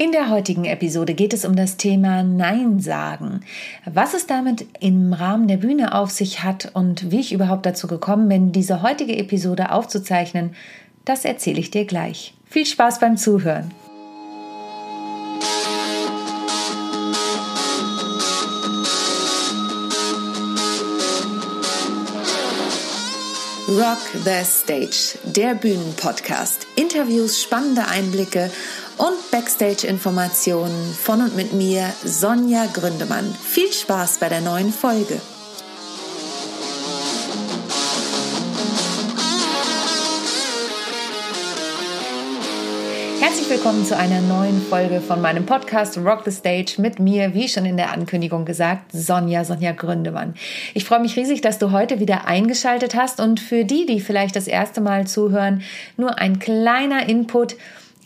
In der heutigen Episode geht es um das Thema Nein sagen. Was es damit im Rahmen der Bühne auf sich hat und wie ich überhaupt dazu gekommen bin, diese heutige Episode aufzuzeichnen, das erzähle ich dir gleich. Viel Spaß beim Zuhören. Rock the Stage, der Bühnenpodcast. Interviews, spannende Einblicke und Backstage-Informationen von und mit mir, Sonja Gründemann. Viel Spaß bei der neuen Folge. Herzlich willkommen zu einer neuen Folge von meinem Podcast Rock the Stage mit mir, wie schon in der Ankündigung gesagt, Sonja, Sonja Gründemann. Ich freue mich riesig, dass du heute wieder eingeschaltet hast und für die, die vielleicht das erste Mal zuhören, nur ein kleiner Input.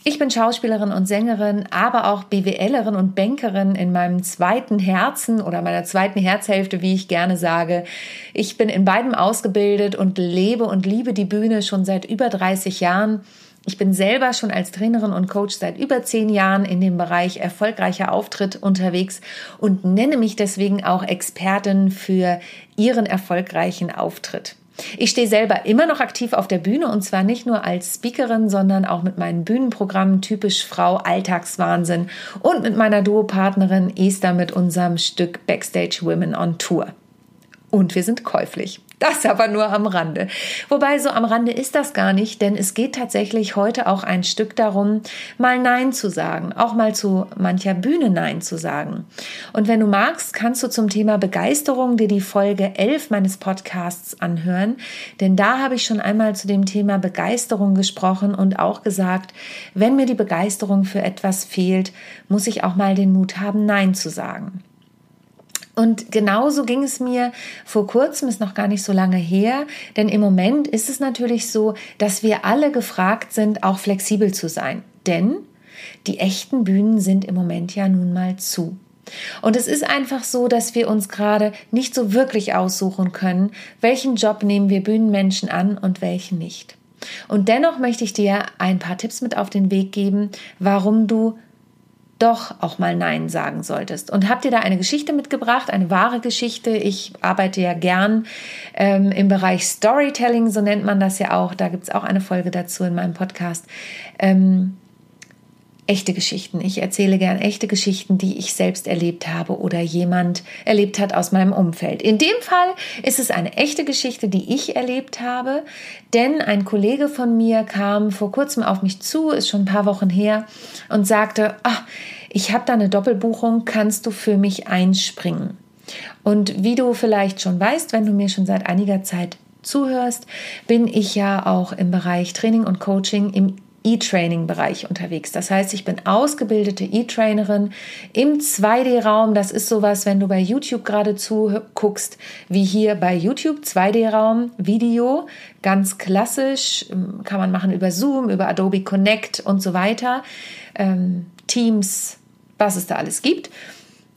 Ich bin Schauspielerin und Sängerin, aber auch BWLerin und Bankerin in meinem zweiten Herzen oder meiner zweiten Herzhälfte, wie ich gerne sage. Ich bin in beidem ausgebildet und lebe und liebe die Bühne schon seit über 30 Jahren. Ich bin selber schon als Trainerin und Coach seit über zehn Jahren in dem Bereich erfolgreicher Auftritt unterwegs und nenne mich deswegen auch Expertin für Ihren erfolgreichen Auftritt. Ich stehe selber immer noch aktiv auf der Bühne und zwar nicht nur als Speakerin, sondern auch mit meinen Bühnenprogrammen Typisch Frau Alltagswahnsinn und mit meiner Duopartnerin Esther mit unserem Stück Backstage Women on Tour. Und wir sind käuflich. Das aber nur am Rande. Wobei so am Rande ist das gar nicht, denn es geht tatsächlich heute auch ein Stück darum, mal Nein zu sagen, auch mal zu mancher Bühne Nein zu sagen. Und wenn du magst, kannst du zum Thema Begeisterung dir die Folge 11 meines Podcasts anhören, denn da habe ich schon einmal zu dem Thema Begeisterung gesprochen und auch gesagt, wenn mir die Begeisterung für etwas fehlt, muss ich auch mal den Mut haben, Nein zu sagen. Und genauso ging es mir vor kurzem, ist noch gar nicht so lange her, denn im Moment ist es natürlich so, dass wir alle gefragt sind, auch flexibel zu sein. Denn die echten Bühnen sind im Moment ja nun mal zu. Und es ist einfach so, dass wir uns gerade nicht so wirklich aussuchen können, welchen Job nehmen wir Bühnenmenschen an und welchen nicht. Und dennoch möchte ich dir ein paar Tipps mit auf den Weg geben, warum du doch auch mal Nein sagen solltest. Und habt ihr da eine Geschichte mitgebracht, eine wahre Geschichte? Ich arbeite ja gern ähm, im Bereich Storytelling, so nennt man das ja auch. Da gibt es auch eine Folge dazu in meinem Podcast. Ähm, echte Geschichten. Ich erzähle gern echte Geschichten, die ich selbst erlebt habe oder jemand erlebt hat aus meinem Umfeld. In dem Fall ist es eine echte Geschichte, die ich erlebt habe, denn ein Kollege von mir kam vor kurzem auf mich zu, ist schon ein paar Wochen her und sagte, ach, ich habe da eine Doppelbuchung, kannst du für mich einspringen? Und wie du vielleicht schon weißt, wenn du mir schon seit einiger Zeit zuhörst, bin ich ja auch im Bereich Training und Coaching im E-Training-Bereich unterwegs. Das heißt, ich bin ausgebildete E-Trainerin im 2D-Raum. Das ist sowas, wenn du bei YouTube gerade zuguckst, wie hier bei YouTube 2D-Raum, Video, ganz klassisch, ähm, kann man machen über Zoom, über Adobe Connect und so weiter, ähm, Teams, was es da alles gibt.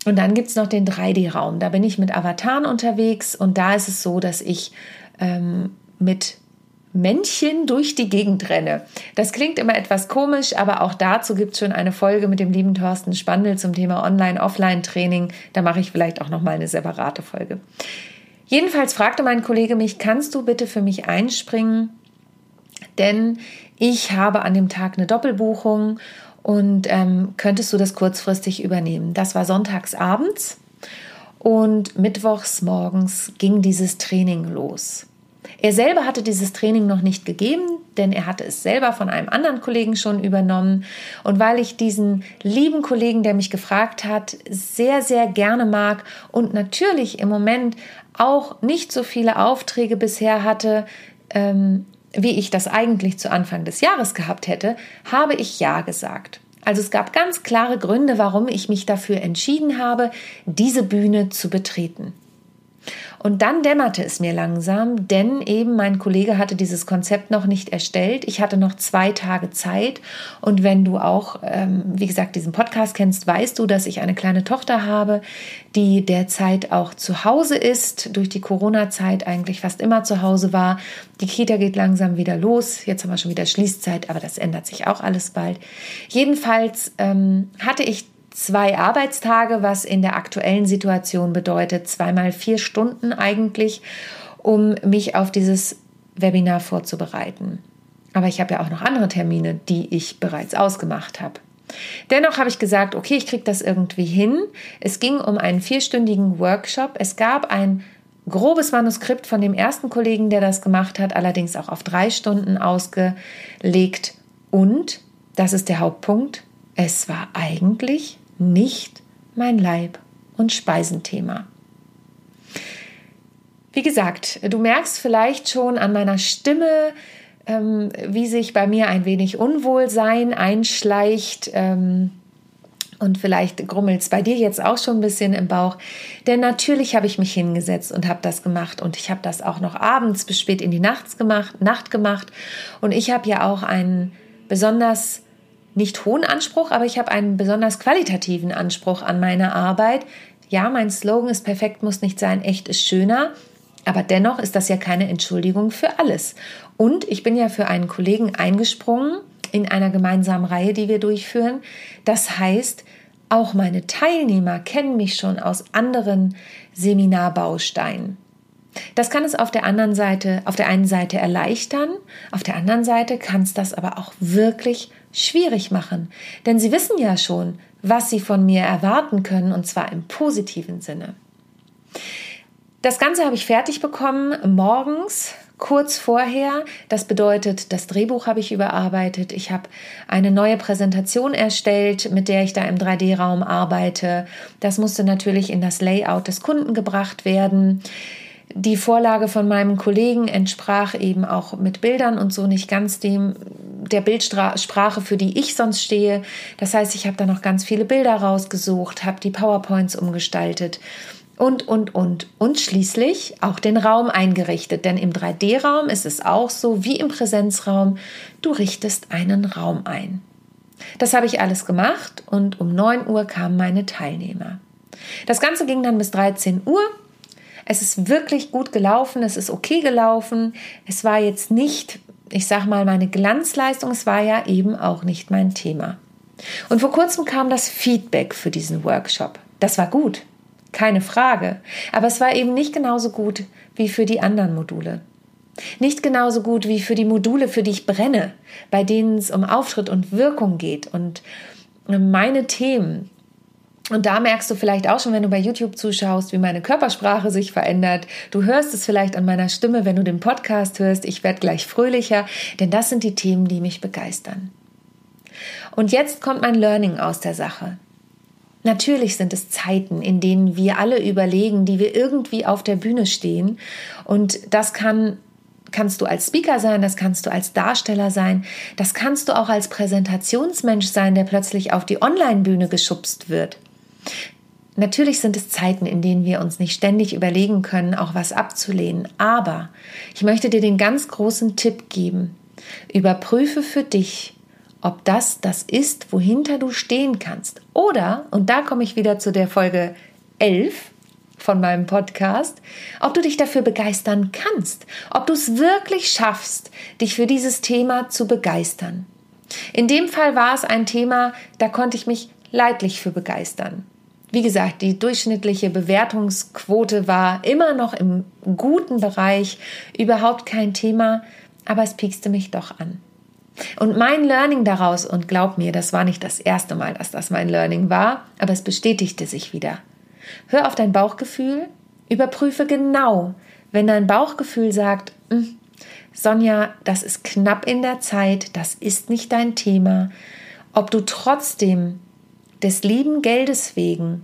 Und dann gibt es noch den 3D-Raum. Da bin ich mit Avataren unterwegs und da ist es so, dass ich ähm, mit Männchen durch die Gegend renne. Das klingt immer etwas komisch, aber auch dazu gibt es schon eine Folge mit dem lieben Thorsten Spandl zum Thema Online-Offline-Training. Da mache ich vielleicht auch nochmal eine separate Folge. Jedenfalls fragte mein Kollege mich, kannst du bitte für mich einspringen? Denn ich habe an dem Tag eine Doppelbuchung und ähm, könntest du das kurzfristig übernehmen? Das war sonntags abends und mittwochs morgens ging dieses Training los. Er selber hatte dieses Training noch nicht gegeben, denn er hatte es selber von einem anderen Kollegen schon übernommen. Und weil ich diesen lieben Kollegen, der mich gefragt hat, sehr, sehr gerne mag und natürlich im Moment auch nicht so viele Aufträge bisher hatte, ähm, wie ich das eigentlich zu Anfang des Jahres gehabt hätte, habe ich Ja gesagt. Also es gab ganz klare Gründe, warum ich mich dafür entschieden habe, diese Bühne zu betreten. Und dann dämmerte es mir langsam, denn eben mein Kollege hatte dieses Konzept noch nicht erstellt. Ich hatte noch zwei Tage Zeit. Und wenn du auch, ähm, wie gesagt, diesen Podcast kennst, weißt du, dass ich eine kleine Tochter habe, die derzeit auch zu Hause ist, durch die Corona-Zeit eigentlich fast immer zu Hause war. Die Kita geht langsam wieder los. Jetzt haben wir schon wieder Schließzeit, aber das ändert sich auch alles bald. Jedenfalls ähm, hatte ich zwei Arbeitstage, was in der aktuellen Situation bedeutet, zweimal vier Stunden eigentlich, um mich auf dieses Webinar vorzubereiten. Aber ich habe ja auch noch andere Termine, die ich bereits ausgemacht habe. Dennoch habe ich gesagt, okay, ich kriege das irgendwie hin. Es ging um einen vierstündigen Workshop. Es gab ein grobes Manuskript von dem ersten Kollegen, der das gemacht hat, allerdings auch auf drei Stunden ausgelegt. Und, das ist der Hauptpunkt, es war eigentlich nicht mein Leib- und Speisenthema. Wie gesagt, du merkst vielleicht schon an meiner Stimme, ähm, wie sich bei mir ein wenig Unwohlsein einschleicht. Ähm, und vielleicht grummelt es bei dir jetzt auch schon ein bisschen im Bauch. Denn natürlich habe ich mich hingesetzt und habe das gemacht. Und ich habe das auch noch abends bis spät in die Nacht gemacht. Nacht gemacht. Und ich habe ja auch einen besonders nicht hohen Anspruch, aber ich habe einen besonders qualitativen Anspruch an meine Arbeit. Ja, mein Slogan ist perfekt muss nicht sein, echt ist schöner. Aber dennoch ist das ja keine Entschuldigung für alles. Und ich bin ja für einen Kollegen eingesprungen in einer gemeinsamen Reihe, die wir durchführen. Das heißt, auch meine Teilnehmer kennen mich schon aus anderen Seminarbausteinen. Das kann es auf der anderen Seite, auf der einen Seite erleichtern, auf der anderen Seite kann es das aber auch wirklich schwierig machen, denn sie wissen ja schon, was sie von mir erwarten können und zwar im positiven Sinne. Das Ganze habe ich fertig bekommen morgens, kurz vorher. Das bedeutet, das Drehbuch habe ich überarbeitet. Ich habe eine neue Präsentation erstellt, mit der ich da im 3D-Raum arbeite. Das musste natürlich in das Layout des Kunden gebracht werden. Die Vorlage von meinem Kollegen entsprach eben auch mit Bildern und so nicht ganz dem der Bildsprache, für die ich sonst stehe. Das heißt, ich habe da noch ganz viele Bilder rausgesucht, habe die PowerPoints umgestaltet und, und, und. Und schließlich auch den Raum eingerichtet. Denn im 3D-Raum ist es auch so wie im Präsenzraum, du richtest einen Raum ein. Das habe ich alles gemacht und um 9 Uhr kamen meine Teilnehmer. Das Ganze ging dann bis 13 Uhr es ist wirklich gut gelaufen, es ist okay gelaufen. Es war jetzt nicht, ich sag mal, meine Glanzleistung, es war ja eben auch nicht mein Thema. Und vor kurzem kam das Feedback für diesen Workshop. Das war gut, keine Frage. Aber es war eben nicht genauso gut wie für die anderen Module. Nicht genauso gut wie für die Module, für die ich brenne, bei denen es um Auftritt und Wirkung geht und meine Themen, und da merkst du vielleicht auch schon, wenn du bei YouTube zuschaust, wie meine Körpersprache sich verändert. Du hörst es vielleicht an meiner Stimme, wenn du den Podcast hörst. Ich werde gleich fröhlicher, denn das sind die Themen, die mich begeistern. Und jetzt kommt mein Learning aus der Sache. Natürlich sind es Zeiten, in denen wir alle überlegen, die wir irgendwie auf der Bühne stehen. Und das kann kannst du als Speaker sein, das kannst du als Darsteller sein, das kannst du auch als Präsentationsmensch sein, der plötzlich auf die Online-Bühne geschubst wird. Natürlich sind es Zeiten, in denen wir uns nicht ständig überlegen können, auch was abzulehnen. Aber ich möchte dir den ganz großen Tipp geben. Überprüfe für dich, ob das das ist, wohinter du stehen kannst. Oder, und da komme ich wieder zu der Folge 11 von meinem Podcast, ob du dich dafür begeistern kannst. Ob du es wirklich schaffst, dich für dieses Thema zu begeistern. In dem Fall war es ein Thema, da konnte ich mich leidlich für begeistern. Wie gesagt, die durchschnittliche Bewertungsquote war immer noch im guten Bereich, überhaupt kein Thema, aber es piekste mich doch an. Und mein Learning daraus, und glaub mir, das war nicht das erste Mal, dass das mein Learning war, aber es bestätigte sich wieder. Hör auf dein Bauchgefühl, überprüfe genau, wenn dein Bauchgefühl sagt, hm, Sonja, das ist knapp in der Zeit, das ist nicht dein Thema, ob du trotzdem des lieben Geldes wegen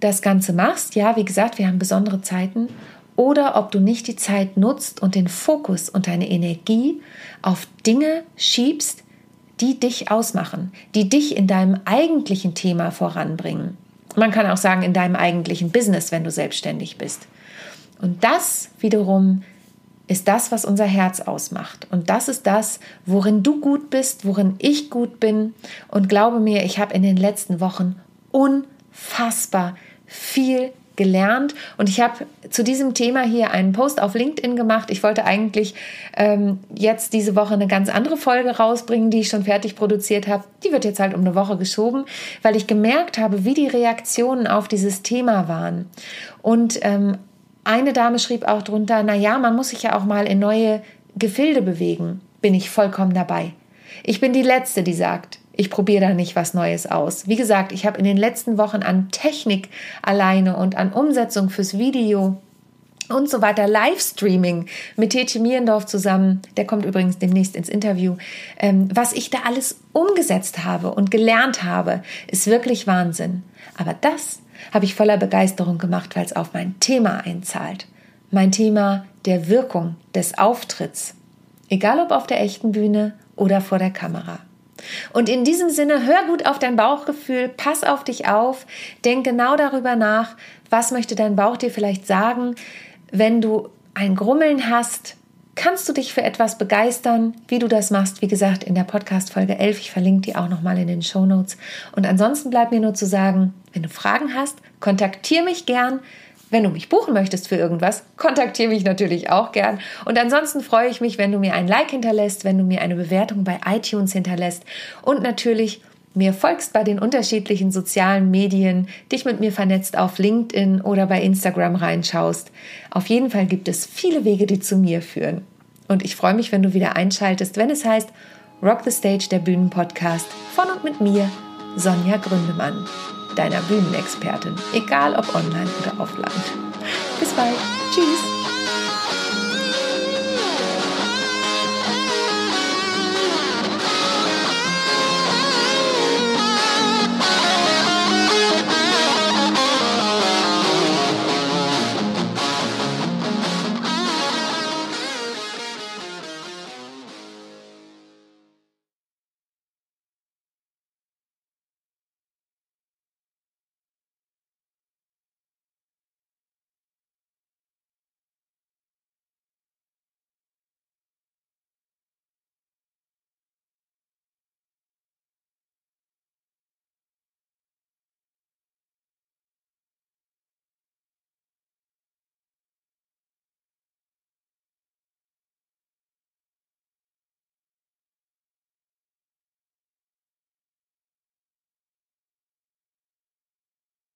das Ganze machst, ja, wie gesagt, wir haben besondere Zeiten, oder ob du nicht die Zeit nutzt und den Fokus und deine Energie auf Dinge schiebst, die dich ausmachen, die dich in deinem eigentlichen Thema voranbringen. Man kann auch sagen, in deinem eigentlichen Business, wenn du selbstständig bist. Und das wiederum ist das, was unser Herz ausmacht. Und das ist das, worin du gut bist, worin ich gut bin. Und glaube mir, ich habe in den letzten Wochen unfassbar viel gelernt und ich habe zu diesem Thema hier einen Post auf LinkedIn gemacht. Ich wollte eigentlich ähm, jetzt diese Woche eine ganz andere Folge rausbringen, die ich schon fertig produziert habe. Die wird jetzt halt um eine Woche geschoben, weil ich gemerkt habe, wie die Reaktionen auf dieses Thema waren. Und ähm, eine Dame schrieb auch drunter, na ja, man muss sich ja auch mal in neue Gefilde bewegen. Bin ich vollkommen dabei. Ich bin die Letzte, die sagt, ich probiere da nicht was Neues aus. Wie gesagt, ich habe in den letzten Wochen an Technik alleine und an Umsetzung fürs Video und so weiter, Livestreaming mit Tetje Mierendorf zusammen, der kommt übrigens demnächst ins Interview, ähm, was ich da alles umgesetzt habe und gelernt habe, ist wirklich Wahnsinn. Aber das habe ich voller Begeisterung gemacht, weil es auf mein Thema einzahlt. Mein Thema der Wirkung des Auftritts. Egal ob auf der echten Bühne oder vor der Kamera. Und in diesem Sinne, hör gut auf dein Bauchgefühl, pass auf dich auf, denk genau darüber nach, was möchte dein Bauch dir vielleicht sagen, wenn du ein Grummeln hast, kannst du dich für etwas begeistern, wie du das machst, wie gesagt, in der Podcast Folge 11. Ich verlinke die auch nochmal in den Show Notes. Und ansonsten bleibt mir nur zu sagen, wenn du Fragen hast, kontaktiere mich gern. Wenn du mich buchen möchtest für irgendwas, kontaktiere mich natürlich auch gern. Und ansonsten freue ich mich, wenn du mir ein Like hinterlässt, wenn du mir eine Bewertung bei iTunes hinterlässt und natürlich mir folgst bei den unterschiedlichen sozialen Medien, dich mit mir vernetzt auf LinkedIn oder bei Instagram reinschaust. Auf jeden Fall gibt es viele Wege, die zu mir führen. Und ich freue mich, wenn du wieder einschaltest, wenn es heißt Rock the Stage, der Bühnenpodcast von und mit mir, Sonja Gründemann deiner Bühnenexpertin, egal ob online oder offline. Bis bald. Tschüss.